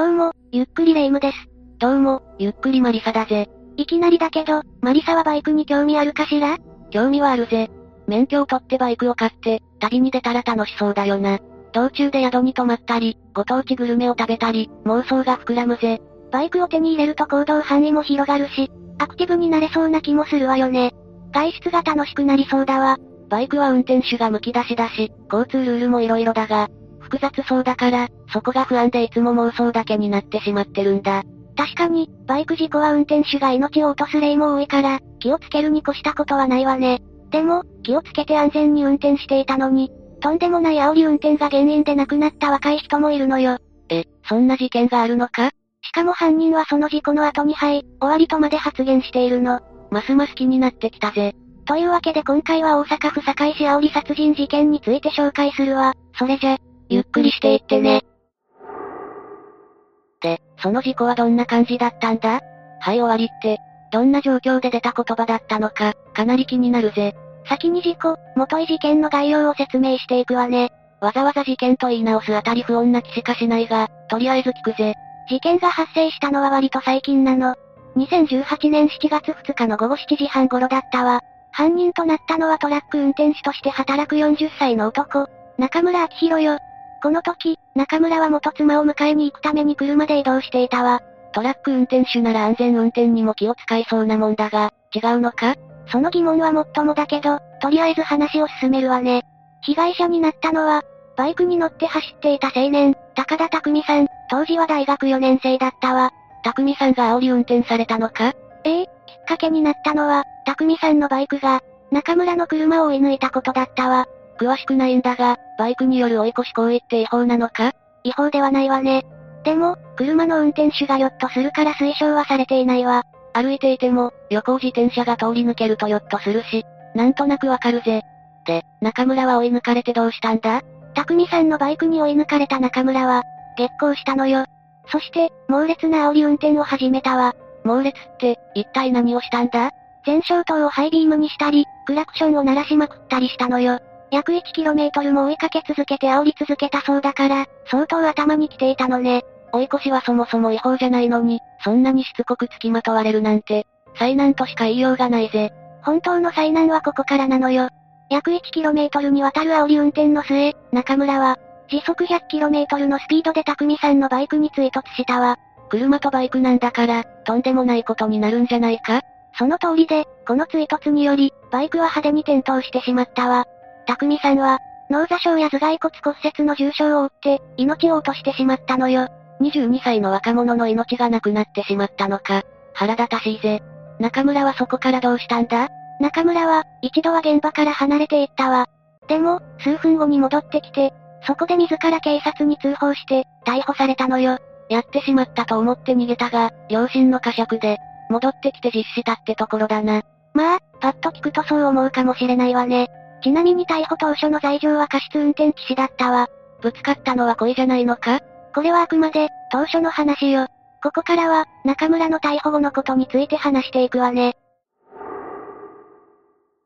どうも、ゆっくりレ夢ムです。どうも、ゆっくりマリサだぜ。いきなりだけど、マリサはバイクに興味あるかしら？興味はあるぜ。免許を取ってバイクを買って、旅に出たら楽しそうだよな。道中で宿に泊まったり、ご当地グルメを食べたり、妄想が膨らむぜ。バイクを手に入れると行動範囲も広がるし、アクティブになれそうな気もするわよね。外出が楽しくなりそうだわ。バイクは運転手が剥き出しだし、交通ルールも色々だが、複雑そうだから、そこが不安でいつも妄想だけになってしまってるんだ。確かに、バイク事故は運転手が命を落とす例も多いから、気をつけるに越したことはないわね。でも、気をつけて安全に運転していたのに、とんでもない煽り運転が原因で亡くなった若い人もいるのよ。え、そんな事件があるのか？しかも犯人はその事故の後にはい、終わりとまで発言しているの。ますます気になってきたぜ。というわけで今回は大阪府堺市煽り殺人事件について紹介するわ。それじゃ、ゆっくりしていってね。で、その事故はどんな感じだったんだ？はい終わりって、どんな状況で出た言葉だったのか、かなり気になるぜ。先に事故、元い事件の概要を説明していくわね。わざわざ事件と言い直すあたり不穏な気しかしないが、とりあえず聞くぜ。事件が発生したのは割と最近なの。2018年7月2日の午後7時半頃だったわ。犯人となったのはトラック運転手として働く40歳の男、中村明宏よ。この時、中村は元妻を迎えに行くために車で移動していたわ。トラック運転手なら安全運転にも気を使いそうなもんだが、違うのか？その疑問はもっともだけど、とりあえず話を進めるわね。被害者になったのは、バイクに乗って走っていた青年、高田匠さん、当時は大学4年生だったわ。匠さんが煽り運転されたのか？ええ、きっかけになったのは、匠さんのバイクが、中村の車を追い抜いたことだったわ。詳しくないんだが、バイクによる追い越し行為って違法なのか？違法ではないわね。でも、車の運転手がヨッとするから推奨はされていないわ。歩いていても、横自転車が通り抜けるとヨッとするし、なんとなくわかるぜ。で、中村は追い抜かれてどうしたんだ？匠さんのバイクに追い抜かれた中村は、激行したのよ。そして、猛烈な煽り運転を始めたわ。猛烈って、一体何をしたんだ？前照灯をハイビームにしたり、クラクションを鳴らしまくったりしたのよ。約 1km も追いかけ続けて煽り続けたそうだから、相当頭に来ていたのね。追い越しはそもそも違法じゃないのに、そんなにしつこく付きまとわれるなんて、災難としか言いようがないぜ。本当の災難はここからなのよ。約 1km にわたる煽り運転の末、中村は、時速 100km のスピードで匠さんのバイクに追突したわ。車とバイクなんだから、とんでもないことになるんじゃないか？その通りで、この追突により、バイクは派手に転倒してしまったわ。匠さんは、脳挫傷や頭蓋骨骨折の重傷を負って、命を落としてしまったのよ。22歳の若者の命がなくなってしまったのか。腹立たしいぜ。中村はそこからどうしたんだ？中村は、一度は現場から離れていったわ。でも、数分後に戻ってきて、そこで自ら警察に通報して、逮捕されたのよ。やってしまったと思って逃げたが、両親の呵責で、戻ってきて実施したってところだな。まあ、パッと聞くとそう思うかもしれないわね。ちなみに逮捕当初の罪状は過失運転致死だったわ。ぶつかったのは恋じゃないのか？これはあくまで、当初の話よ。ここからは、中村の逮捕後のことについて話していくわね。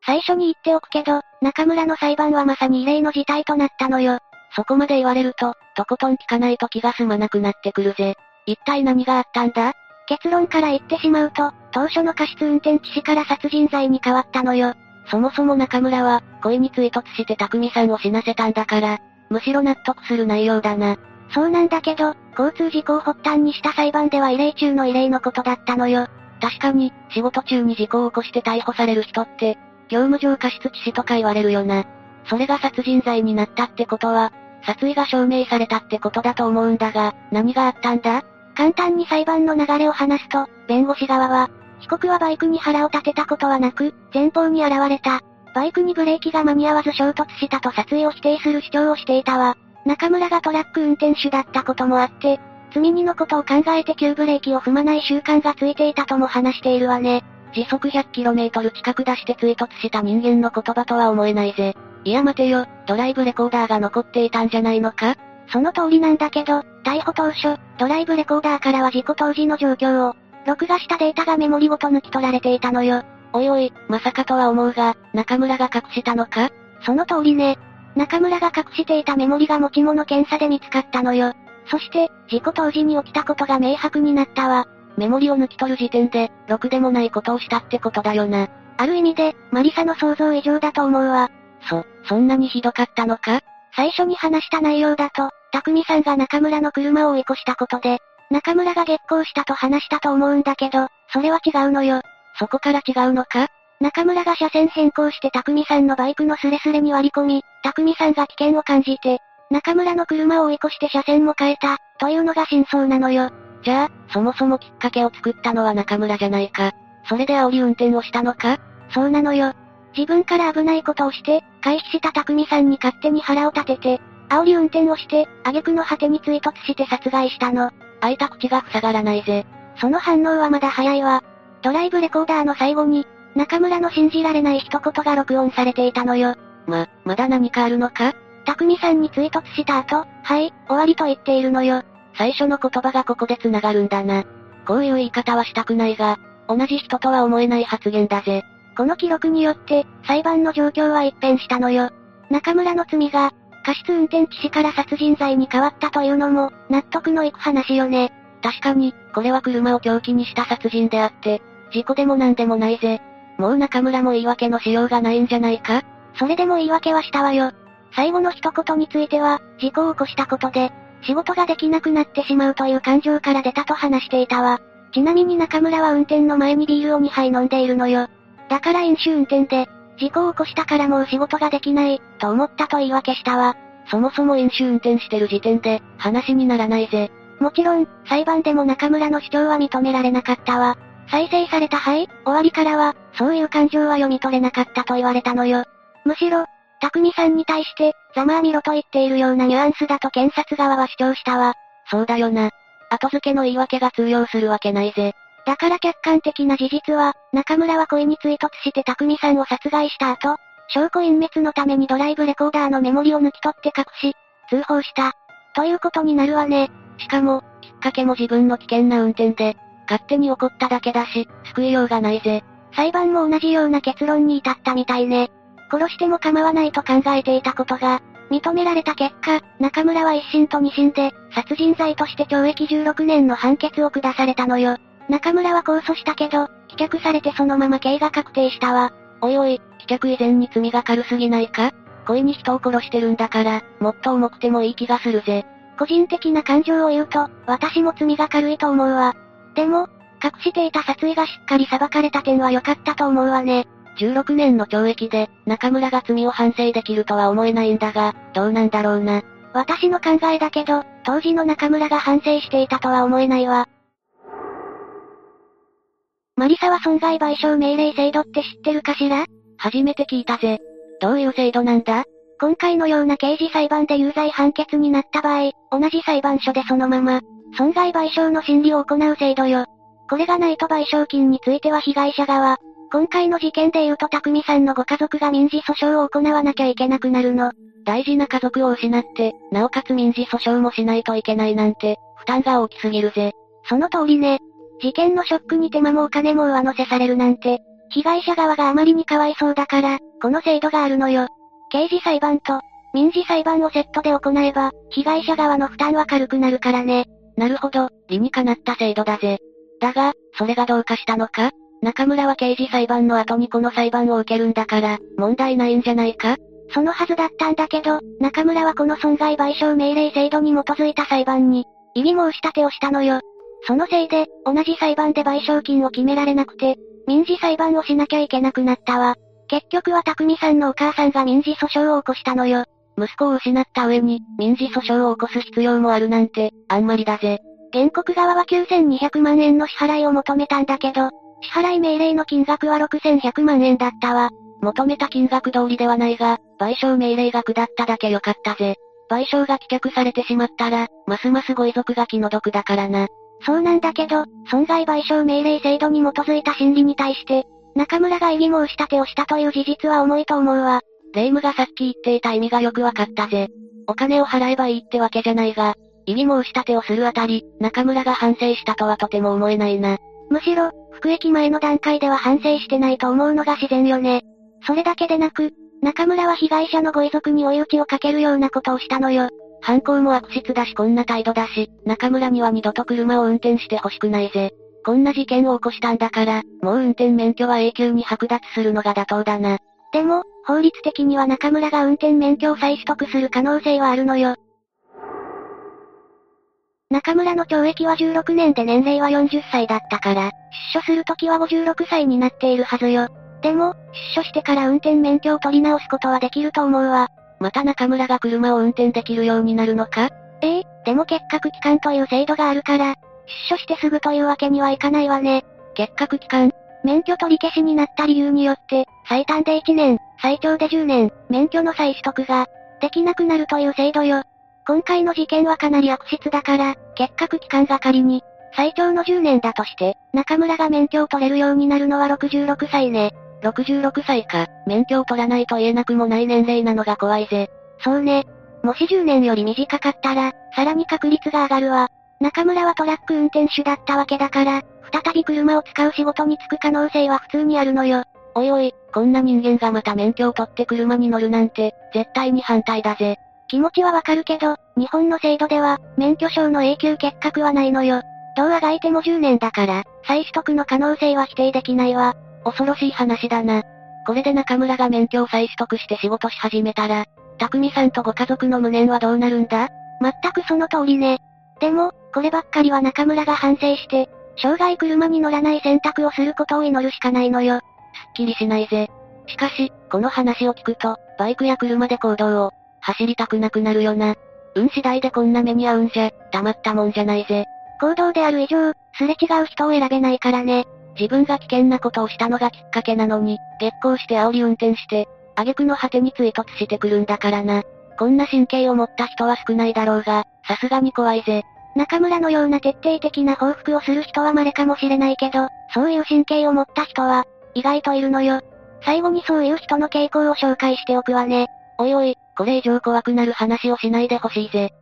最初に言っておくけど、中村の裁判はまさに異例の事態となったのよ。そこまで言われると、とことん聞かないと気が済まなくなってくるぜ。一体何があったんだ？結論から言ってしまうと、当初の過失運転致死から殺人罪に変わったのよ。そもそも中村は、恋に追突して匠さんを死なせたんだから、むしろ納得する内容だな。そうなんだけど、交通事故を発端にした裁判では異例中の異例のことだったのよ。確かに、仕事中に事故を起こして逮捕される人って、業務上過失致死とか言われるよな。それが殺人罪になったってことは、殺意が証明されたってことだと思うんだが、何があったんだ？簡単に裁判の流れを話すと、弁護士側は、被告はバイクに腹を立てたことはなく、前方に現れた。バイクにブレーキが間に合わず衝突したと殺意を否定する主張をしていたわ。中村がトラック運転手だったこともあって、積み荷のことを考えて急ブレーキを踏まない習慣がついていたとも話しているわね。時速 100km 近く出して追突した人間の言葉とは思えないぜ。いや待てよ、ドライブレコーダーが残っていたんじゃないのか？その通りなんだけど、逮捕当初、ドライブレコーダーからは事故当時の状況を、録画したデータがメモリごと抜き取られていたのよ。おいおい、まさかとは思うが、中村が隠したのか？その通りね。中村が隠していたメモリが持ち物検査で見つかったのよ。そして、事故当時に起きたことが明白になったわ。メモリを抜き取る時点で、ろくでもないことをしたってことだよな。ある意味で、マリサの想像以上だと思うわ。そ、そんなにひどかったのか？最初に話した内容だと、匠さんが中村の車を追い越したことで、中村が激光したと話したと思うんだけど、それは違うのよ。そこから違うのか？中村が車線変更して匠さんのバイクのスレスレに割り込み、匠さんが危険を感じて、中村の車を追い越して車線も変えた、というのが真相なのよ。じゃあ、そもそもきっかけを作ったのは中村じゃないか。それで煽り運転をしたのか？そうなのよ。自分から危ないことをして、回避した匠さんに勝手に腹を立てて、煽り運転をして、挙句の果てに追突して殺害したの。開いた口が塞がらないぜ。その反応はまだ早いわ。ドライブレコーダーの最後に、中村の信じられない一言が録音されていたのよ。ま、まだ何かあるのか？匠さんに追突した後、はい、終わりと言っているのよ。最初の言葉がここで繋がるんだな。こういう言い方はしたくないが、同じ人とは思えない発言だぜ。この記録によって、裁判の状況は一変したのよ。中村の罪が、過失運転致死から殺人罪に変わったというのも、納得のいく話よね。確かに、これは車を凶器にした殺人であって、事故でも何でもないぜ。もう中村も言い訳のしようがないんじゃないか？それでも言い訳はしたわよ。最後の一言については、事故を起こしたことで、仕事ができなくなってしまうという感情から出たと話していたわ。ちなみに中村は運転の前にビールを2杯飲んでいるのよ。だから飲酒運転で、事故を起こしたからもう仕事ができない、と思ったと言い訳したわ。そもそも飲酒運転してる時点で、話にならないぜ。もちろん、裁判でも中村の主張は認められなかったわ。再生されたはい、終わりからは、そういう感情は読み取れなかったと言われたのよ。むしろ、匠さんに対して、ざまあみろと言っているようなニュアンスだと検察側は主張したわ。そうだよな。後付けの言い訳が通用するわけないぜ。だから客観的な事実は、中村は故意に追突して匠さんを殺害した後、証拠隠滅のためにドライブレコーダーのメモリを抜き取って隠し、通報した。ということになるわね。しかも、きっかけも自分の危険な運転で、勝手に起こっただけだし、救いようがないぜ。裁判も同じような結論に至ったみたいね。殺しても構わないと考えていたことが、認められた結果、中村は一審と二審で、殺人罪として懲役16年の判決を下されたのよ。中村は控訴したけど、棄却されてそのまま刑が確定したわ。おいおい、棄却以前に罪が軽すぎないか？故意に人を殺してるんだから、もっと重くてもいい気がするぜ。個人的な感情を言うと、私も罪が軽いと思うわ。でも、隠していた殺意がしっかり裁かれた点は良かったと思うわね。16年の懲役で、中村が罪を反省できるとは思えないんだが、どうなんだろうな。私の考えだけど、当時の中村が反省していたとは思えないわ。マリサは損害賠償命令制度って知ってるかしら？初めて聞いたぜ。どういう制度なんだ？今回のような刑事裁判で有罪判決になった場合、同じ裁判所でそのまま、損害賠償の審理を行う制度よ。これがないと賠償金については被害者側、今回の事件で言うと匠さんのご家族が民事訴訟を行わなきゃいけなくなるの。大事な家族を失って、なおかつ民事訴訟もしないといけないなんて、負担が大きすぎるぜ。その通りね。事件のショックに手間もお金も上乗せされるなんて、被害者側があまりにかわいそうだから、この制度があるのよ。刑事裁判と、民事裁判をセットで行えば、被害者側の負担は軽くなるからね。なるほど、理にかなった制度だぜ。だが、それがどうかしたのか？中村は刑事裁判の後にこの裁判を受けるんだから、問題ないんじゃないか？そのはずだったんだけど、中村はこの損害賠償命令制度に基づいた裁判に、異議申し立てをしたのよ。そのせいで、同じ裁判で賠償金を決められなくて、民事裁判をしなきゃいけなくなったわ。結局は匠さんのお母さんが民事訴訟を起こしたのよ。息子を失った上に、民事訴訟を起こす必要もあるなんて、あんまりだぜ。原告側は9200万円の支払いを求めたんだけど、支払い命令の金額は6100万円だったわ。求めた金額通りではないが、賠償命令が下っただけよかったぜ。賠償が棄却されてしまったら、ますますご遺族が気の毒だからな。そうなんだけど、損害賠償命令制度に基づいた審理に対して、中村が異議申し立てをしたという事実は重いと思うわ。霊夢がさっき言っていた意味がよくわかったぜ。お金を払えばいいってわけじゃないが、異議申し立てをするあたり、中村が反省したとはとても思えないな。むしろ、服役前の段階では反省してないと思うのが自然よね。それだけでなく、中村は被害者のご遺族に追い打ちをかけるようなことをしたのよ。犯行も悪質だしこんな態度だし、中村には二度と車を運転してほしくないぜ。こんな事件を起こしたんだから、もう運転免許は永久に剥奪するのが妥当だな。でも、法律的には中村が運転免許を再取得する可能性はあるのよ。中村の懲役は16年で年齢は40歳だったから、出所するときは56歳になっているはずよ。でも、出所してから運転免許を取り直すことはできると思うわ。また中村が車を運転できるようになるのか？ええでも結核期間という制度があるから、出所してすぐというわけにはいかないわね。結核期間？免許取り消しになった理由によって、最短で1年、最長で10年、免許の再取得が、できなくなるという制度よ。今回の事件はかなり悪質だから、結核期間が仮に、最長の10年だとして、中村が免許を取れるようになるのは66歳ね。66歳か、免許を取らないと言えなくもない年齢なのが怖いぜ。そうね。もし10年より短かったら、さらに確率が上がるわ。中村はトラック運転手だったわけだから、再び車を使う仕事に就く可能性は普通にあるのよ。おいおい、こんな人間がまた免許を取って車に乗るなんて、絶対に反対だぜ。気持ちはわかるけど、日本の制度では、免許証の永久欠格はないのよ。どうあがいても10年だから、再取得の可能性は否定できないわ。恐ろしい話だな。これで中村が免許を再取得して仕事し始めたら、匠さんとご家族の無念はどうなるんだ？全くその通りね。でも、こればっかりは中村が反省して、生涯車に乗らない選択をすることを祈るしかないのよ。すっきりしないぜ。しかし、この話を聞くと、バイクや車で行動を、走りたくなくなるよな。運次第でこんな目に遭うんじゃ、たまったもんじゃないぜ。行動である以上、すれ違う人を選べないからね。自分が危険なことをしたのがきっかけなのに、激行して煽り運転して、挙句の果てに追突してくるんだからな。こんな神経を持った人は少ないだろうが、さすがに怖いぜ。中村のような徹底的な報復をする人は稀かもしれないけど、そういう神経を持った人は、意外といるのよ。最後にそういう人の傾向を紹介しておくわね。おいおい、これ以上怖くなる話をしないでほしいぜ。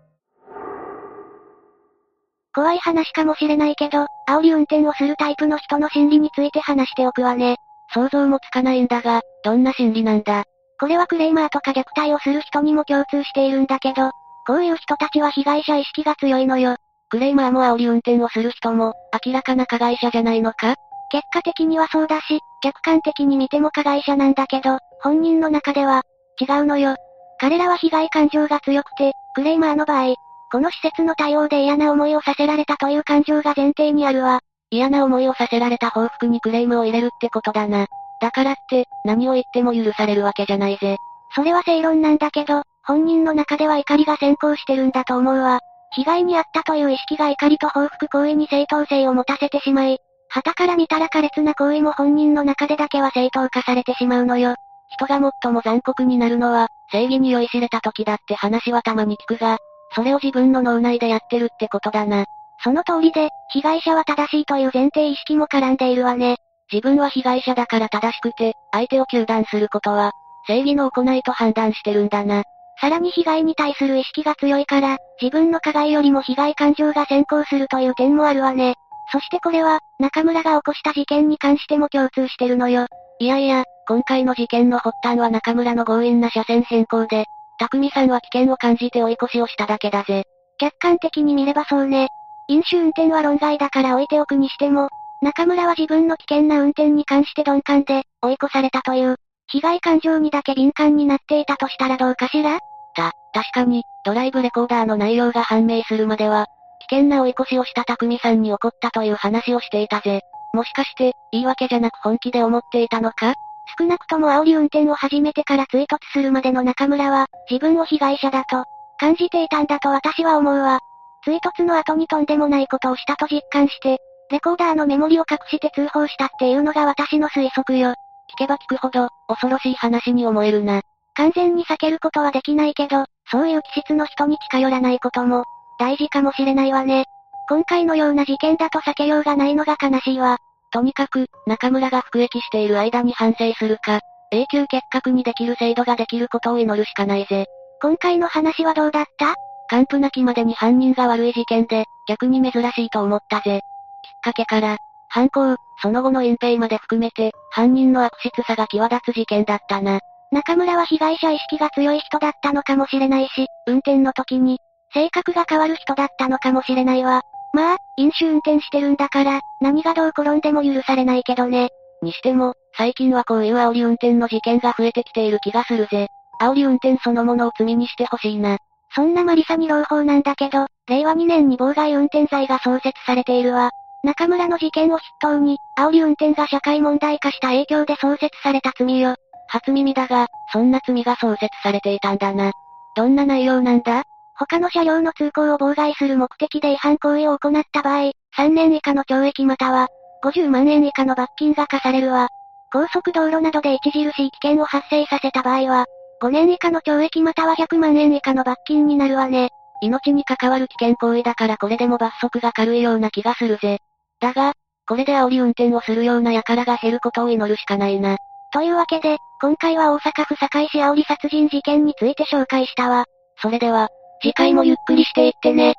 怖い話かもしれないけど、煽り運転をするタイプの人の心理について話しておくわね。想像もつかないんだが、どんな心理なんだ？これはクレーマーとか虐待をする人にも共通しているんだけど、こういう人たちは被害者意識が強いのよ。クレーマーも煽り運転をする人も、明らかな加害者じゃないのか？結果的にはそうだし、客観的に見ても加害者なんだけど、本人の中では、違うのよ。彼らは被害感情が強くて、クレーマーの場合、この施設の対応で嫌な思いをさせられたという感情が前提にあるわ。嫌な思いをさせられた報復にクレームを入れるってことだな。だからって、何を言っても許されるわけじゃないぜ。それは正論なんだけど、本人の中では怒りが先行してるんだと思うわ。被害に遭ったという意識が怒りと報復行為に正当性を持たせてしまい、旗から見たら苛烈な行為も本人の中でだけは正当化されてしまうのよ。人が最も残酷になるのは、正義に酔いしれた時だって話はたまに聞くが、それを自分の脳内でやってるってことだな。その通りで、被害者は正しいという前提意識も絡んでいるわね。自分は被害者だから正しくて、相手を糾弾することは、正義の行いと判断してるんだな。さらに被害に対する意識が強いから、自分の加害よりも被害感情が先行するという点もあるわね。そしてこれは、中村が起こした事件に関しても共通してるのよ。いやいや、今回の事件の発端は中村の強引な車線変更で、匠さんは危険を感じて追い越しをしただけだぜ。客観的に見ればそうね。飲酒運転は論外だから置いておくにしても、中村は自分の危険な運転に関して鈍感で、追い越されたという、被害感情にだけ敏感になっていたとしたらどうかしら？た、確かに、ドライブレコーダーの内容が判明するまでは、危険な追い越しをした匠さんに怒ったという話をしていたぜ。もしかして、言い訳じゃなく本気で思っていたのか？少なくとも煽り運転を始めてから追突するまでの中村は、自分を被害者だと、感じていたんだと私は思うわ。追突の後にとんでもないことをしたと実感して、レコーダーのメモリを隠して通報したっていうのが私の推測よ。聞けば聞くほど、恐ろしい話に思えるな。完全に避けることはできないけど、そういう気質の人に近寄らないことも、大事かもしれないわね。今回のような事件だと避けようがないのが悲しいわ。とにかく、中村が服役している間に反省するか、永久結核にできる制度ができることを祈るしかないぜ。今回の話はどうだった？完膚なきまでに犯人が悪い事件で、逆に珍しいと思ったぜ。きっかけから、犯行、その後の隠蔽まで含めて、犯人の悪質さが際立つ事件だったな。中村は被害者意識が強い人だったのかもしれないし、運転の時に、性格が変わる人だったのかもしれないわ。まあ、飲酒運転してるんだから、何がどう転んでも許されないけどね。にしても、最近はこういう煽り運転の事件が増えてきている気がするぜ。煽り運転そのものを罪にしてほしいな。そんなマリサに朗報なんだけど、令和2年に妨害運転罪が創設されているわ。中村の事件を筆頭に、煽り運転が社会問題化した影響で創設された罪よ。初耳だが、そんな罪が創設されていたんだな。どんな内容なんだ？他の車両の通行を妨害する目的で違反行為を行った場合、3年以下の懲役または、50万円以下の罰金が課されるわ。高速道路などで著しい危険を発生させた場合は、5年以下の懲役または100万円以下の罰金になるわね。命に関わる危険行為だからこれでも罰則が軽いような気がするぜ。だが、これで煽り運転をするような輩が減ることを祈るしかないな。というわけで、今回は大阪府堺市煽り殺人事件について紹介したわ。それでは、次回もゆっくりしていってね。